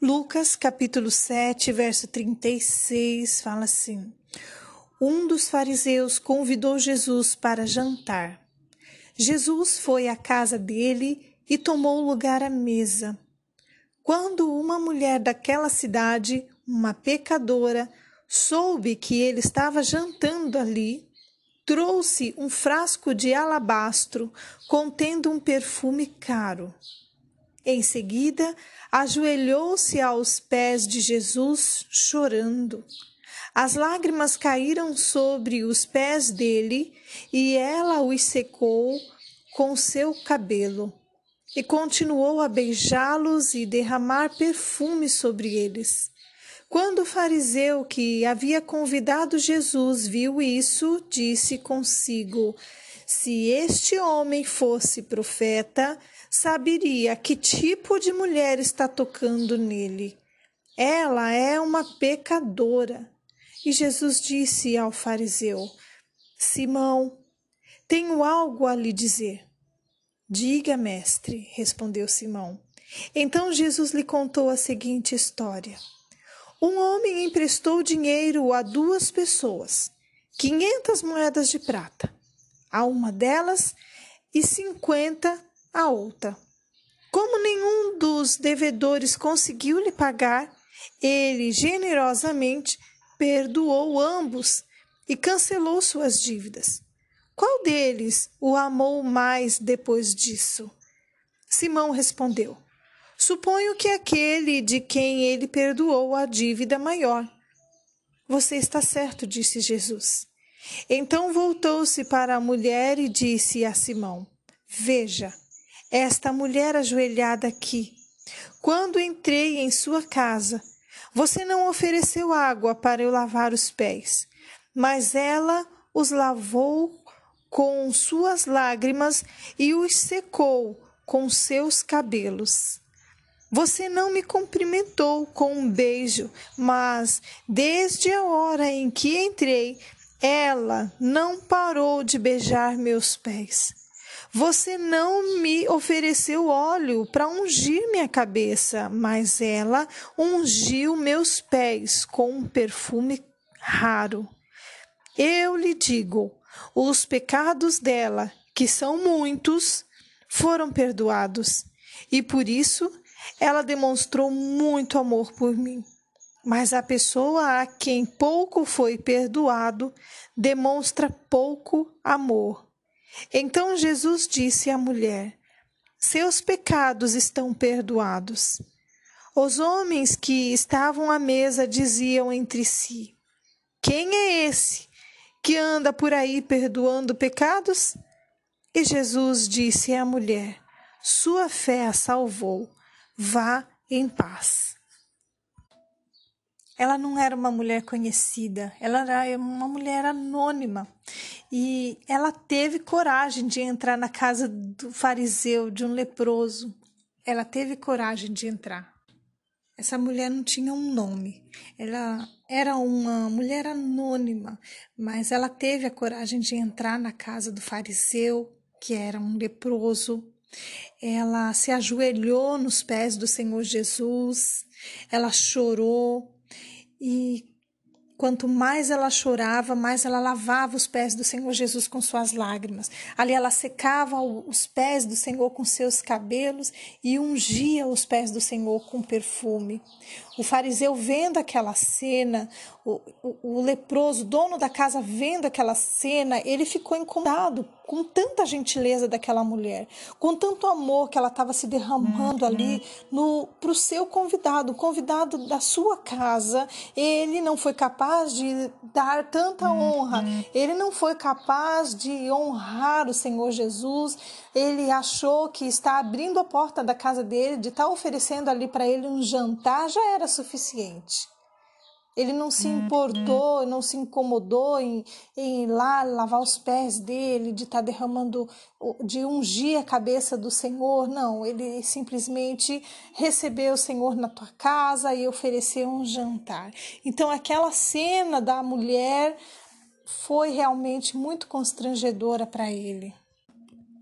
Lucas capítulo 7, verso 36 fala assim: Um dos fariseus convidou Jesus para jantar. Jesus foi à casa dele e tomou lugar à mesa. Quando uma mulher daquela cidade, uma pecadora, soube que ele estava jantando ali, trouxe um frasco de alabastro contendo um perfume caro. Em seguida, ajoelhou-se aos pés de Jesus, chorando. As lágrimas caíram sobre os pés dele e ela os secou com seu cabelo. E continuou a beijá-los e derramar perfume sobre eles. Quando o fariseu que havia convidado Jesus viu isso, disse consigo: Se este homem fosse profeta, saberia que tipo de mulher está tocando nele. Ela é uma pecadora. E Jesus disse ao fariseu: Simão, tenho algo a lhe dizer. Diga, mestre, respondeu Simão. Então Jesus lhe contou a seguinte história. Um homem emprestou dinheiro a duas pessoas, quinhentas moedas de prata, a uma delas e cinquenta a outra. Como nenhum dos devedores conseguiu lhe pagar, ele generosamente perdoou ambos e cancelou suas dívidas. Qual deles o amou mais depois disso? Simão respondeu: Suponho que aquele de quem ele perdoou a dívida maior. Você está certo, disse Jesus. Então voltou-se para a mulher e disse a Simão: Veja, esta mulher ajoelhada aqui. Quando entrei em sua casa, você não ofereceu água para eu lavar os pés, mas ela os lavou com suas lágrimas e os secou com seus cabelos. Você não me cumprimentou com um beijo, mas desde a hora em que entrei, ela não parou de beijar meus pés. Você não me ofereceu óleo para ungir minha cabeça, mas ela ungiu meus pés com um perfume raro. Eu lhe digo: os pecados dela, que são muitos, foram perdoados, e por isso ela demonstrou muito amor por mim. Mas a pessoa a quem pouco foi perdoado demonstra pouco amor. Então Jesus disse à mulher: Seus pecados estão perdoados. Os homens que estavam à mesa diziam entre si: Quem é esse que anda por aí perdoando pecados? E Jesus disse à mulher: Sua fé a salvou. Vá em paz. Ela não era uma mulher conhecida, ela era uma mulher anônima. E ela teve coragem de entrar na casa do fariseu, de um leproso. Ela teve coragem de entrar. Essa mulher não tinha um nome. Ela era uma mulher anônima, mas ela teve a coragem de entrar na casa do fariseu, que era um leproso. Ela se ajoelhou nos pés do Senhor Jesus, ela chorou e Quanto mais ela chorava, mais ela lavava os pés do Senhor Jesus com suas lágrimas. Ali ela secava os pés do Senhor com seus cabelos e ungia os pés do Senhor com perfume. O fariseu vendo aquela cena, o, o, o leproso, dono da casa, vendo aquela cena, ele ficou incomodado com tanta gentileza daquela mulher, com tanto amor que ela estava se derramando uhum. ali no para o seu convidado, o convidado da sua casa. Ele não foi capaz de dar tanta uhum. honra, ele não foi capaz de honrar o Senhor Jesus. Ele achou que estar abrindo a porta da casa dele, de estar oferecendo ali para ele um jantar, já era suficiente. Ele não se uhum. importou, não se incomodou em, em ir lá lavar os pés dele, de estar tá derramando, de ungir a cabeça do Senhor. Não, ele simplesmente recebeu o Senhor na tua casa e ofereceu um jantar. Então, aquela cena da mulher foi realmente muito constrangedora para ele.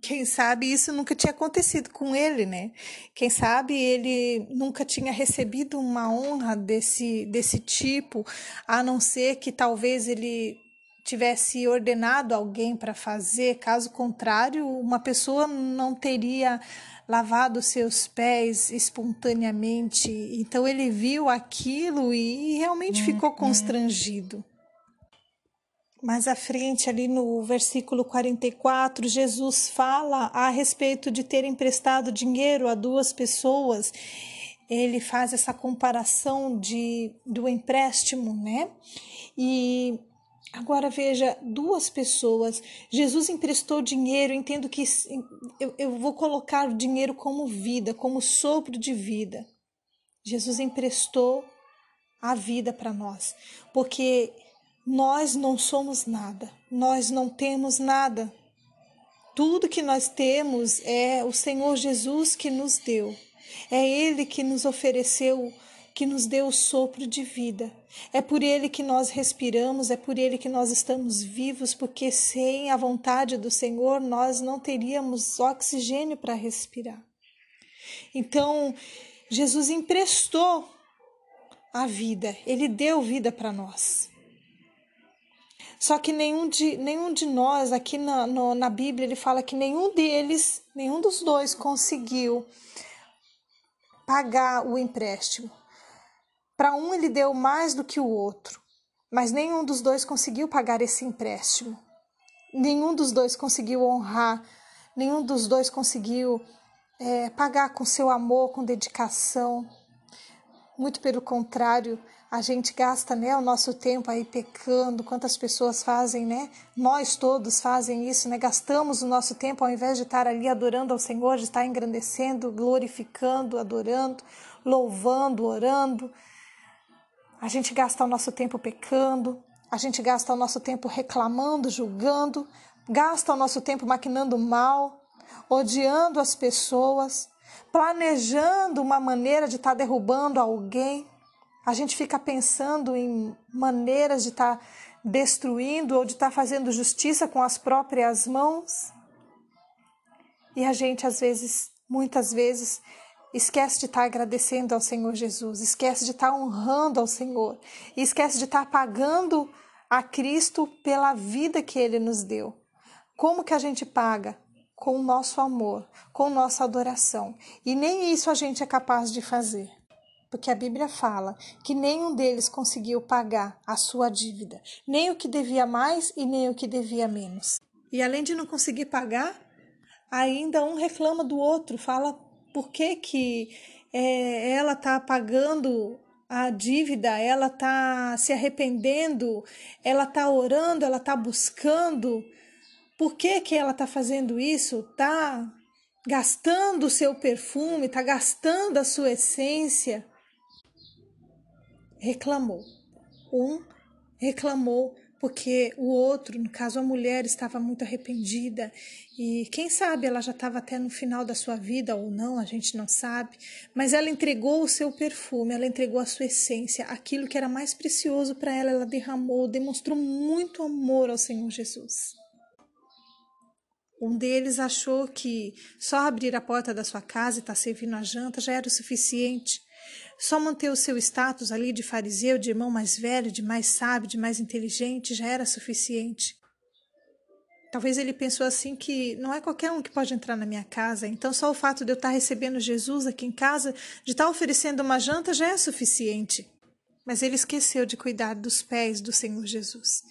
Quem sabe isso nunca tinha acontecido com ele, né? Quem sabe ele nunca tinha recebido uma honra desse, desse tipo, a não ser que talvez ele tivesse ordenado alguém para fazer, caso contrário, uma pessoa não teria lavado seus pés espontaneamente. Então ele viu aquilo e realmente uhum. ficou constrangido. Mais à frente, ali no versículo 44, Jesus fala a respeito de ter emprestado dinheiro a duas pessoas. Ele faz essa comparação de, do empréstimo, né? E agora veja, duas pessoas. Jesus emprestou dinheiro, entendo que eu, eu vou colocar o dinheiro como vida, como sopro de vida. Jesus emprestou a vida para nós, porque nós não somos nada, nós não temos nada. Tudo que nós temos é o Senhor Jesus que nos deu. É Ele que nos ofereceu, que nos deu o sopro de vida. É por Ele que nós respiramos, é por Ele que nós estamos vivos, porque sem a vontade do Senhor nós não teríamos oxigênio para respirar. Então, Jesus emprestou a vida, Ele deu vida para nós. Só que nenhum de, nenhum de nós, aqui na, no, na Bíblia, ele fala que nenhum deles, nenhum dos dois conseguiu pagar o empréstimo. Para um, ele deu mais do que o outro, mas nenhum dos dois conseguiu pagar esse empréstimo. Nenhum dos dois conseguiu honrar, nenhum dos dois conseguiu é, pagar com seu amor, com dedicação. Muito pelo contrário, a gente gasta né, o nosso tempo aí pecando, quantas pessoas fazem, né? Nós todos fazem isso, né? Gastamos o nosso tempo ao invés de estar ali adorando ao Senhor, de estar engrandecendo, glorificando, adorando, louvando, orando. A gente gasta o nosso tempo pecando, a gente gasta o nosso tempo reclamando, julgando, gasta o nosso tempo maquinando mal, odiando as pessoas, planejando uma maneira de estar derrubando alguém a gente fica pensando em maneiras de estar tá destruindo ou de estar tá fazendo justiça com as próprias mãos. E a gente, às vezes, muitas vezes, esquece de estar tá agradecendo ao Senhor Jesus, esquece de estar honrando ao Senhor, e esquece de estar pagando a Cristo pela vida que Ele nos deu. Como que a gente paga? Com o nosso amor, com nossa adoração. E nem isso a gente é capaz de fazer porque a Bíblia fala que nenhum deles conseguiu pagar a sua dívida, nem o que devia mais e nem o que devia menos. E além de não conseguir pagar, ainda um reclama do outro, fala por que, que é, ela está pagando a dívida, ela está se arrependendo, ela está orando, ela está buscando. Por que, que ela está fazendo isso? Está gastando o seu perfume, está gastando a sua essência reclamou. Um reclamou porque o outro, no caso a mulher, estava muito arrependida e quem sabe ela já estava até no final da sua vida ou não, a gente não sabe, mas ela entregou o seu perfume, ela entregou a sua essência, aquilo que era mais precioso para ela, ela derramou, demonstrou muito amor ao Senhor Jesus. Um deles achou que só abrir a porta da sua casa e estar tá servindo a janta já era o suficiente. Só manter o seu status ali de fariseu, de irmão mais velho, de mais sábio, de mais inteligente, já era suficiente. Talvez ele pensou assim que não é qualquer um que pode entrar na minha casa, então só o fato de eu estar recebendo Jesus aqui em casa, de estar oferecendo uma janta, já é suficiente. Mas ele esqueceu de cuidar dos pés do Senhor Jesus.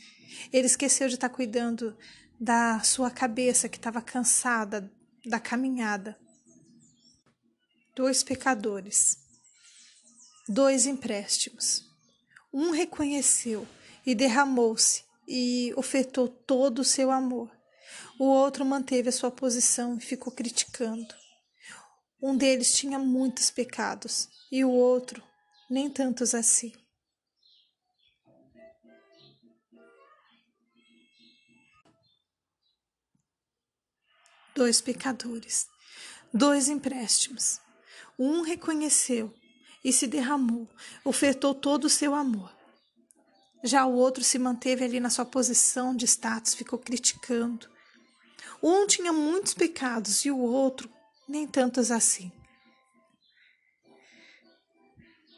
Ele esqueceu de estar cuidando da sua cabeça que estava cansada da caminhada. Dois pecadores dois empréstimos. Um reconheceu e derramou-se e ofertou todo o seu amor. O outro manteve a sua posição e ficou criticando. Um deles tinha muitos pecados e o outro nem tantos assim. Dois pecadores, dois empréstimos. Um reconheceu e se derramou, ofertou todo o seu amor. Já o outro se manteve ali na sua posição de status, ficou criticando. Um tinha muitos pecados e o outro nem tantos assim.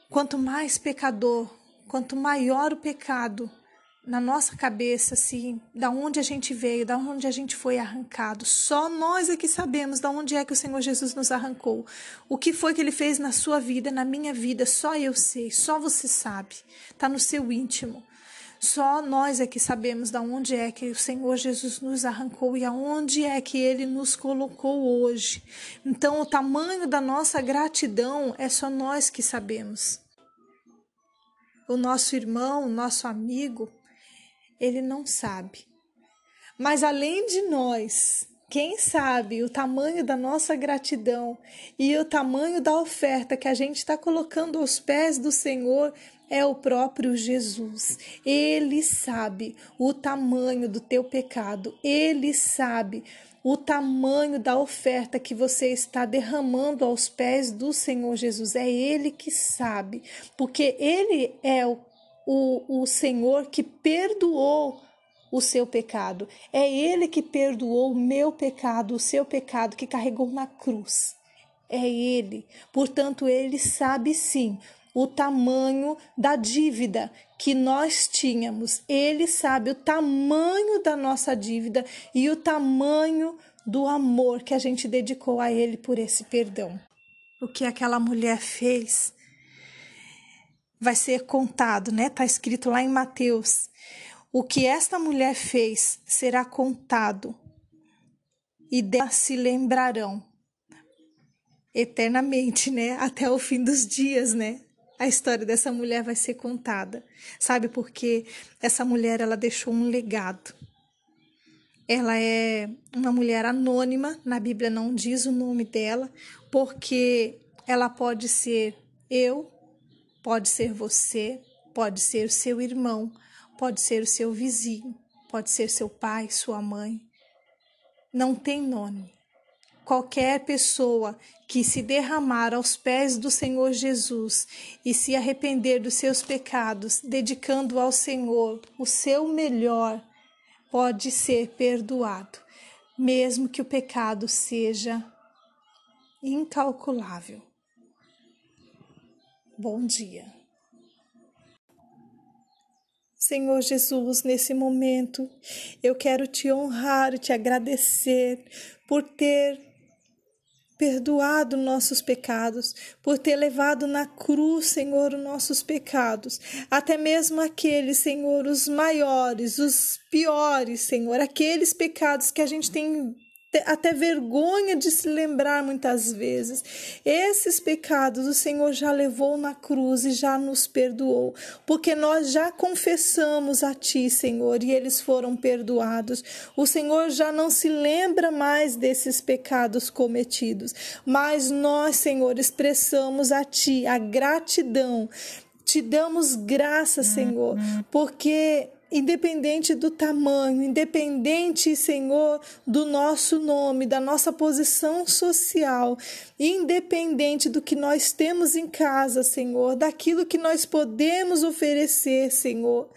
Quanto mais pecador, quanto maior o pecado, na nossa cabeça, assim, da onde a gente veio, da onde a gente foi arrancado. Só nós é que sabemos da onde é que o Senhor Jesus nos arrancou. O que foi que ele fez na sua vida, na minha vida, só eu sei, só você sabe. Tá no seu íntimo. Só nós é que sabemos da onde é que o Senhor Jesus nos arrancou e aonde é que ele nos colocou hoje. Então, o tamanho da nossa gratidão é só nós que sabemos. O nosso irmão, o nosso amigo, ele não sabe. Mas além de nós, quem sabe o tamanho da nossa gratidão e o tamanho da oferta que a gente está colocando aos pés do Senhor é o próprio Jesus. Ele sabe o tamanho do teu pecado, ele sabe o tamanho da oferta que você está derramando aos pés do Senhor Jesus. É Ele que sabe, porque Ele é o o, o Senhor que perdoou o seu pecado. É Ele que perdoou o meu pecado, o seu pecado que carregou na cruz. É Ele. Portanto, Ele sabe sim o tamanho da dívida que nós tínhamos. Ele sabe o tamanho da nossa dívida e o tamanho do amor que a gente dedicou a Ele por esse perdão. O que aquela mulher fez vai ser contado, né? Tá escrito lá em Mateus. O que esta mulher fez será contado e dela se lembrarão eternamente, né? Até o fim dos dias, né? A história dessa mulher vai ser contada. Sabe por quê? Essa mulher ela deixou um legado. Ela é uma mulher anônima, na Bíblia não diz o nome dela, porque ela pode ser eu, Pode ser você, pode ser seu irmão, pode ser o seu vizinho, pode ser seu pai, sua mãe. Não tem nome. Qualquer pessoa que se derramar aos pés do Senhor Jesus e se arrepender dos seus pecados, dedicando ao Senhor o seu melhor, pode ser perdoado, mesmo que o pecado seja incalculável. Bom dia. Senhor Jesus, nesse momento, eu quero te honrar te agradecer por ter perdoado nossos pecados, por ter levado na cruz, Senhor, os nossos pecados, até mesmo aqueles, Senhor, os maiores, os piores, Senhor, aqueles pecados que a gente tem até vergonha de se lembrar muitas vezes. Esses pecados o Senhor já levou na cruz e já nos perdoou, porque nós já confessamos a Ti, Senhor, e eles foram perdoados. O Senhor já não se lembra mais desses pecados cometidos, mas nós, Senhor, expressamos a Ti a gratidão. Te damos graça, Senhor, uhum. porque independente do tamanho, independente, Senhor, do nosso nome, da nossa posição social, independente do que nós temos em casa, Senhor, daquilo que nós podemos oferecer, Senhor.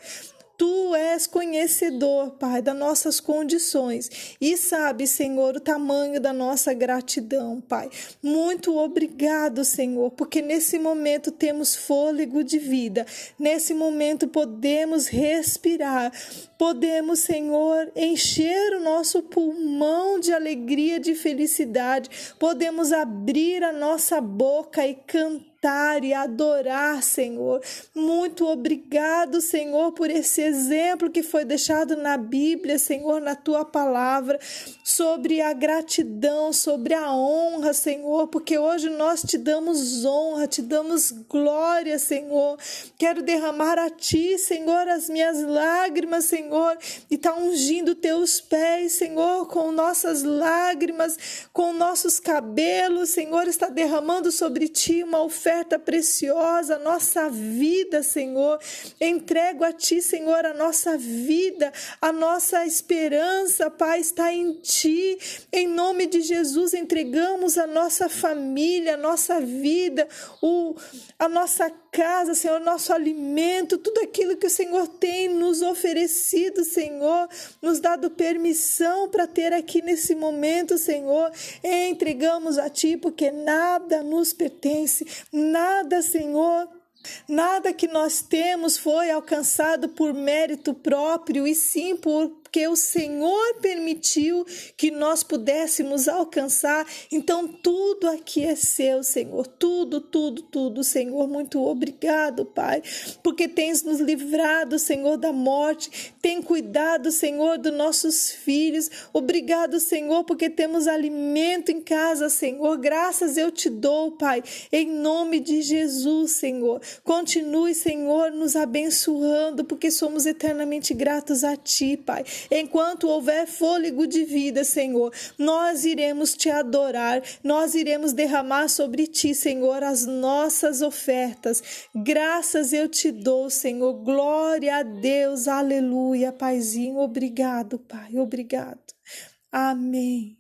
Tu és conhecedor, Pai, das nossas condições. E sabe, Senhor, o tamanho da nossa gratidão, Pai. Muito obrigado, Senhor, porque nesse momento temos fôlego de vida, nesse momento podemos respirar, podemos, Senhor, encher o nosso pulmão de alegria, de felicidade, podemos abrir a nossa boca e cantar cantar e adorar, Senhor. Muito obrigado, Senhor, por esse exemplo que foi deixado na Bíblia, Senhor, na tua palavra, sobre a gratidão, sobre a honra, Senhor, porque hoje nós te damos honra, te damos glória, Senhor. Quero derramar a ti, Senhor, as minhas lágrimas, Senhor, e tá ungindo teus pés, Senhor, com nossas lágrimas, com nossos cabelos, Senhor, está derramando sobre ti uma oferta oferta preciosa, nossa vida, Senhor. Entrego a Ti, Senhor, a nossa vida, a nossa esperança, Pai, está em Ti. Em nome de Jesus, entregamos a nossa família, a nossa vida, o, a nossa casa, Senhor, nosso alimento, tudo aquilo que o Senhor tem nos oferecido, Senhor, nos dado permissão para ter aqui nesse momento, Senhor. Entregamos a Ti, porque nada nos pertence, nada, Senhor, Nada que nós temos foi alcançado por mérito próprio, e sim por porque o Senhor permitiu que nós pudéssemos alcançar. Então, tudo aqui é seu, Senhor. Tudo, tudo, tudo, Senhor. Muito obrigado, Pai, porque tens nos livrado, Senhor, da morte. Tem cuidado, Senhor, dos nossos filhos. Obrigado, Senhor, porque temos alimento em casa, Senhor. Graças eu te dou, Pai, em nome de Jesus, Senhor. Continue, Senhor, nos abençoando, porque somos eternamente gratos a Ti, Pai. Enquanto houver fôlego de vida, Senhor, nós iremos te adorar, nós iremos derramar sobre ti, Senhor, as nossas ofertas. Graças eu te dou, Senhor. Glória a Deus. Aleluia, Paizinho. Obrigado, Pai. Obrigado. Amém.